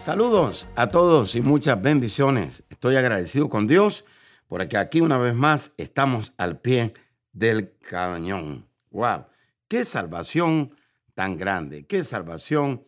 Saludos a todos y muchas bendiciones. Estoy agradecido con Dios porque aquí una vez más estamos al pie del cañón. ¡Wow! ¡Qué salvación tan grande! ¡Qué salvación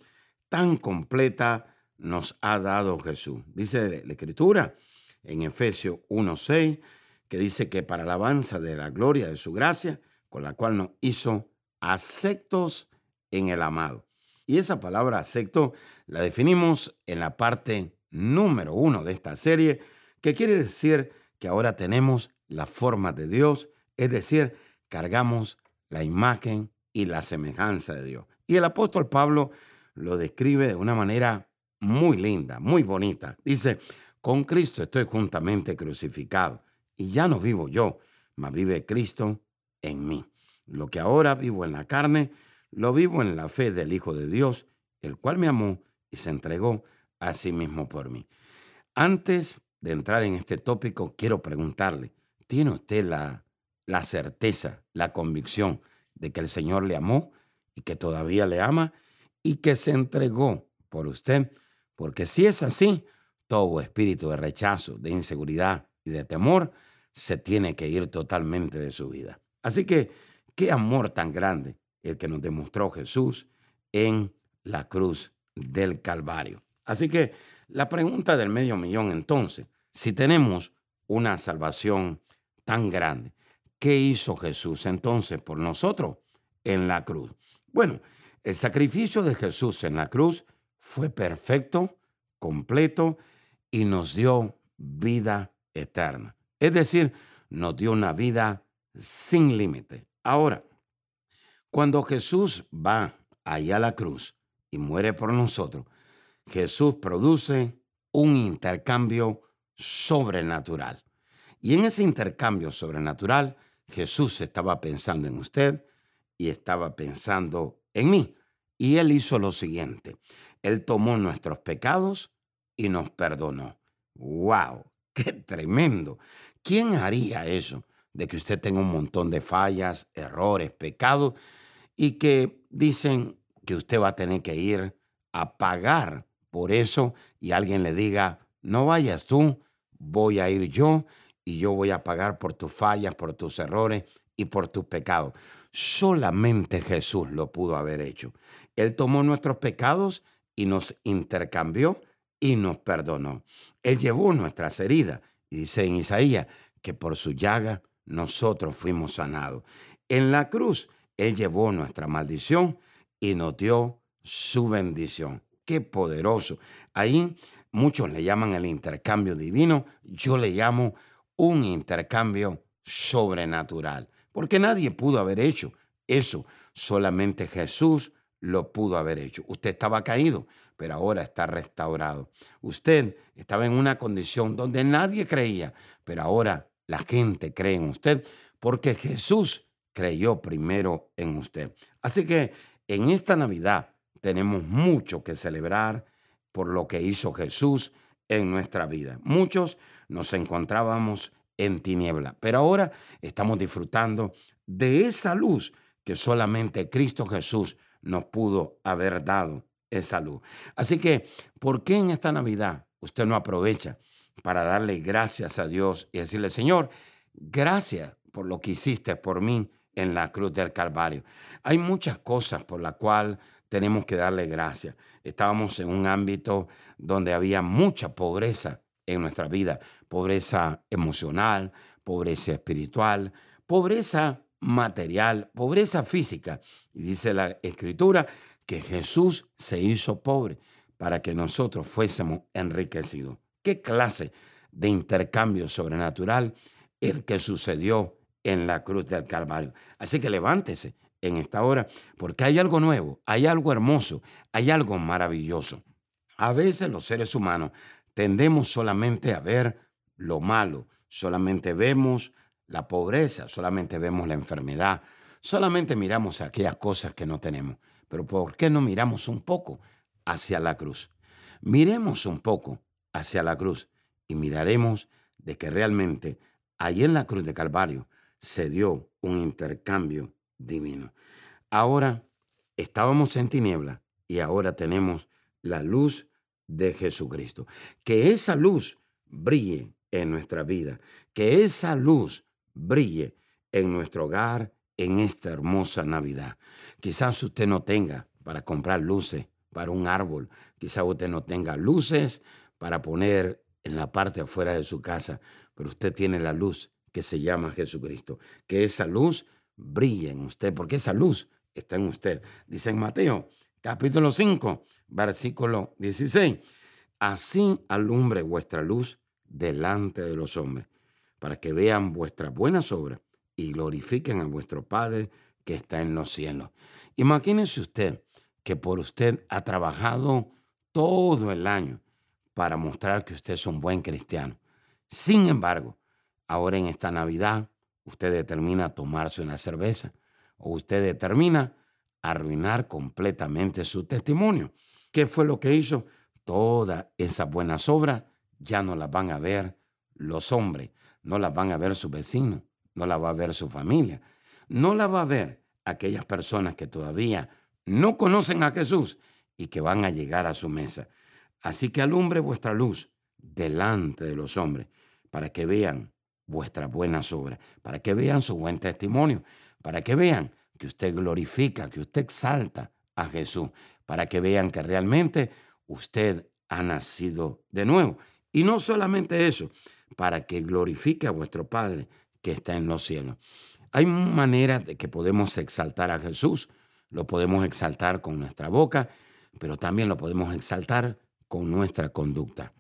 tan completa nos ha dado Jesús! Dice la Escritura en Efesios 1.6 que dice que para alabanza de la gloria de su gracia, con la cual nos hizo aceptos en el amado. Y esa palabra acepto la definimos en la parte número uno de esta serie, que quiere decir que ahora tenemos la forma de Dios, es decir, cargamos la imagen y la semejanza de Dios. Y el apóstol Pablo lo describe de una manera muy linda, muy bonita. Dice, con Cristo estoy juntamente crucificado y ya no vivo yo, mas vive Cristo en mí. Lo que ahora vivo en la carne, lo vivo en la fe del Hijo de Dios, el cual me amó y se entregó a sí mismo por mí. Antes de entrar en este tópico, quiero preguntarle, ¿tiene usted la, la certeza, la convicción de que el Señor le amó y que todavía le ama y que se entregó por usted? Porque si es así, todo espíritu de rechazo, de inseguridad y de temor se tiene que ir totalmente de su vida. Así que, qué amor tan grande el que nos demostró Jesús en la cruz del Calvario. Así que la pregunta del medio millón entonces, si tenemos una salvación tan grande, ¿qué hizo Jesús entonces por nosotros en la cruz? Bueno, el sacrificio de Jesús en la cruz fue perfecto, completo y nos dio vida eterna. Es decir, nos dio una vida sin límite. Ahora, cuando Jesús va allá a la cruz y muere por nosotros, Jesús produce un intercambio sobrenatural. Y en ese intercambio sobrenatural, Jesús estaba pensando en usted y estaba pensando en mí. Y él hizo lo siguiente. Él tomó nuestros pecados y nos perdonó. ¡Wow! ¡Qué tremendo! ¿Quién haría eso? De que usted tenga un montón de fallas, errores, pecados y que dicen que usted va a tener que ir a pagar por eso y alguien le diga, no vayas tú, voy a ir yo y yo voy a pagar por tus fallas, por tus errores y por tus pecados. Solamente Jesús lo pudo haber hecho. Él tomó nuestros pecados y nos intercambió y nos perdonó. Él llevó nuestras heridas y dice en Isaías que por su llaga nosotros fuimos sanados. En la cruz, Él llevó nuestra maldición y nos dio su bendición. Qué poderoso. Ahí muchos le llaman el intercambio divino, yo le llamo un intercambio sobrenatural, porque nadie pudo haber hecho eso, solamente Jesús lo pudo haber hecho. Usted estaba caído, pero ahora está restaurado. Usted estaba en una condición donde nadie creía, pero ahora la gente cree en usted porque Jesús creyó primero en usted. Así que en esta Navidad tenemos mucho que celebrar por lo que hizo Jesús en nuestra vida. Muchos nos encontrábamos en tiniebla, pero ahora estamos disfrutando de esa luz que solamente Cristo Jesús nos pudo haber dado esa luz. Así que, ¿por qué en esta Navidad usted no aprovecha para darle gracias a Dios y decirle, Señor, gracias por lo que hiciste por mí en la cruz del Calvario? Hay muchas cosas por las cuales tenemos que darle gracias. Estábamos en un ámbito donde había mucha pobreza en nuestra vida, pobreza emocional, pobreza espiritual, pobreza material, pobreza física. Y dice la escritura que Jesús se hizo pobre para que nosotros fuésemos enriquecidos. ¿Qué clase de intercambio sobrenatural el que sucedió en la cruz del Calvario? Así que levántese en esta hora, porque hay algo nuevo, hay algo hermoso, hay algo maravilloso. A veces los seres humanos tendemos solamente a ver lo malo, solamente vemos la pobreza, solamente vemos la enfermedad, solamente miramos aquellas cosas que no tenemos. Pero ¿por qué no miramos un poco hacia la cruz? Miremos un poco hacia la cruz y miraremos de que realmente ahí en la cruz de Calvario se dio un intercambio divino. Ahora estábamos en tiniebla y ahora tenemos la luz de Jesucristo. Que esa luz brille en nuestra vida, que esa luz brille en nuestro hogar en esta hermosa Navidad. Quizás usted no tenga para comprar luces para un árbol, quizás usted no tenga luces para poner en la parte afuera de su casa, pero usted tiene la luz que se llama Jesucristo. Que esa luz brille en usted, porque esa luz está en usted. Dice en Mateo capítulo 5, versículo 16. Así alumbre vuestra luz delante de los hombres, para que vean vuestras buenas obras y glorifiquen a vuestro Padre que está en los cielos. Imagínese usted que por usted ha trabajado todo el año para mostrar que usted es un buen cristiano. Sin embargo, ahora en esta Navidad, usted determina tomarse una cerveza o usted determina arruinar completamente su testimonio. ¿Qué fue lo que hizo? Todas esas buenas obras ya no las van a ver los hombres, no las van a ver sus vecinos, no las va a ver su familia, no las va a ver aquellas personas que todavía no conocen a Jesús y que van a llegar a su mesa. Así que alumbre vuestra luz delante de los hombres para que vean vuestras buenas obras, para que vean su buen testimonio, para que vean que usted glorifica, que usted exalta a Jesús, para que vean que realmente usted ha nacido de nuevo. Y no solamente eso, para que glorifique a vuestro Padre que está en los cielos. Hay maneras de que podemos exaltar a Jesús. Lo podemos exaltar con nuestra boca, pero también lo podemos exaltar con nuestra conducta.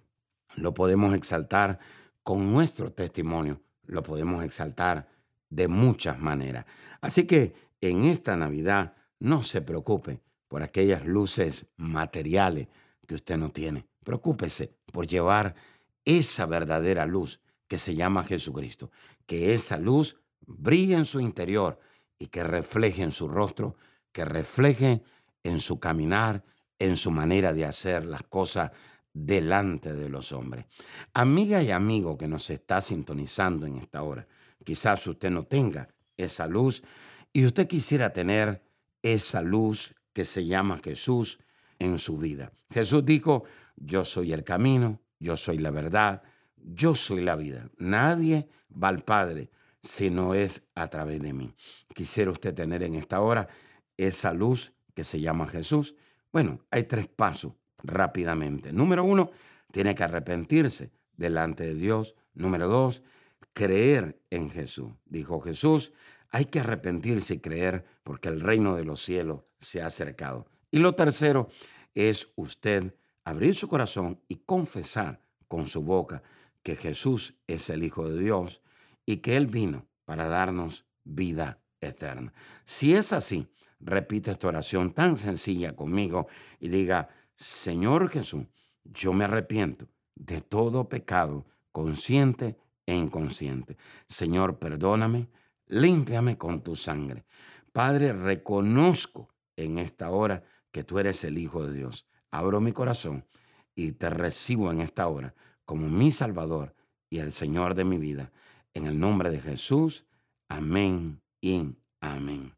Lo podemos exaltar con nuestro testimonio. Lo podemos exaltar de muchas maneras. Así que en esta Navidad no se preocupe por aquellas luces materiales que usted no tiene. Preocúpese por llevar esa verdadera luz que se llama Jesucristo. Que esa luz brille en su interior y que refleje en su rostro, que refleje en su caminar, en su manera de hacer las cosas delante de los hombres. Amiga y amigo que nos está sintonizando en esta hora, quizás usted no tenga esa luz y usted quisiera tener esa luz que se llama Jesús en su vida. Jesús dijo, yo soy el camino, yo soy la verdad, yo soy la vida. Nadie va al Padre si no es a través de mí. Quisiera usted tener en esta hora esa luz que se llama Jesús. Bueno, hay tres pasos rápidamente. Número uno, tiene que arrepentirse delante de Dios. Número dos, creer en Jesús. Dijo Jesús, hay que arrepentirse y creer porque el reino de los cielos se ha acercado. Y lo tercero es usted abrir su corazón y confesar con su boca que Jesús es el Hijo de Dios y que Él vino para darnos vida eterna. Si es así, repite esta oración tan sencilla conmigo y diga, Señor Jesús, yo me arrepiento de todo pecado consciente e inconsciente. Señor, perdóname, límpiame con tu sangre. Padre, reconozco en esta hora que tú eres el Hijo de Dios. Abro mi corazón y te recibo en esta hora como mi Salvador y el Señor de mi vida. En el nombre de Jesús, amén y amén.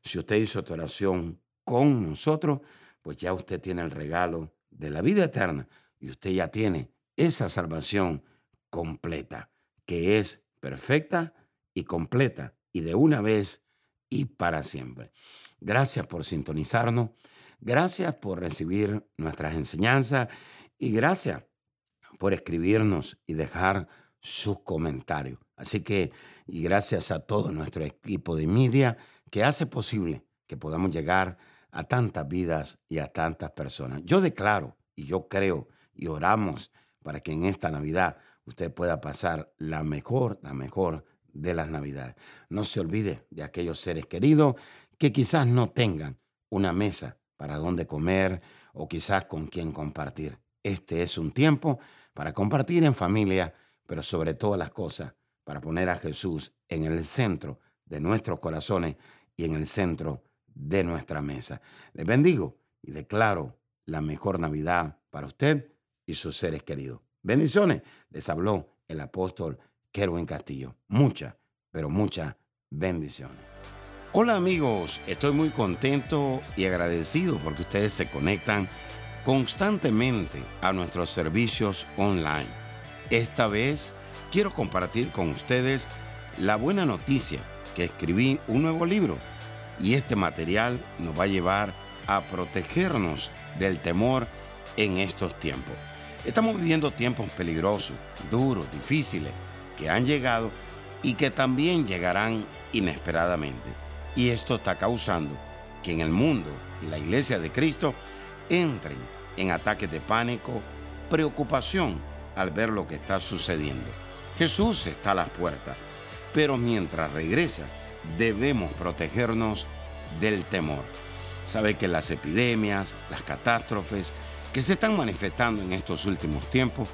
Si usted hizo esta oración con nosotros, pues ya usted tiene el regalo de la vida eterna y usted ya tiene esa salvación completa, que es perfecta y completa y de una vez y para siempre. Gracias por sintonizarnos, gracias por recibir nuestras enseñanzas y gracias por escribirnos y dejar sus comentarios. Así que, y gracias a todo nuestro equipo de media que hace posible que podamos llegar a tantas vidas y a tantas personas. Yo declaro y yo creo y oramos para que en esta Navidad usted pueda pasar la mejor, la mejor de las Navidades. No se olvide de aquellos seres queridos que quizás no tengan una mesa para donde comer o quizás con quien compartir. Este es un tiempo para compartir en familia, pero sobre todas las cosas, para poner a Jesús en el centro de nuestros corazones y en el centro de nuestra mesa. Les bendigo y declaro la mejor Navidad para usted y sus seres queridos. Bendiciones. Les habló el apóstol Kerwin Castillo. Muchas, pero muchas bendiciones. Hola amigos, estoy muy contento y agradecido porque ustedes se conectan constantemente a nuestros servicios online. Esta vez quiero compartir con ustedes la buena noticia que escribí un nuevo libro y este material nos va a llevar a protegernos del temor en estos tiempos. Estamos viviendo tiempos peligrosos, duros, difíciles, que han llegado y que también llegarán inesperadamente. Y esto está causando que en el mundo y la iglesia de Cristo entren en ataques de pánico, preocupación al ver lo que está sucediendo. Jesús está a las puertas, pero mientras regresa debemos protegernos del temor. Sabe que las epidemias, las catástrofes que se están manifestando en estos últimos tiempos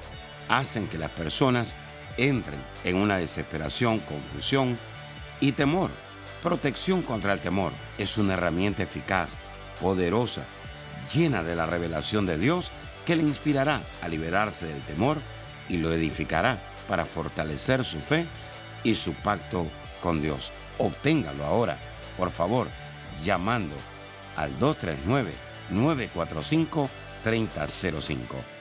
hacen que las personas entren en una desesperación, confusión y temor. Protección contra el temor es una herramienta eficaz, poderosa, llena de la revelación de Dios que le inspirará a liberarse del temor y lo edificará para fortalecer su fe y su pacto con Dios. Obténgalo ahora, por favor, llamando al 239-945-3005.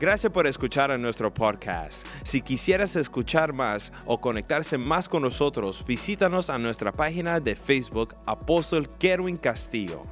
Gracias por escuchar a nuestro podcast. Si quisieras escuchar más o conectarse más con nosotros, visítanos a nuestra página de Facebook Apóstol Kerwin Castillo.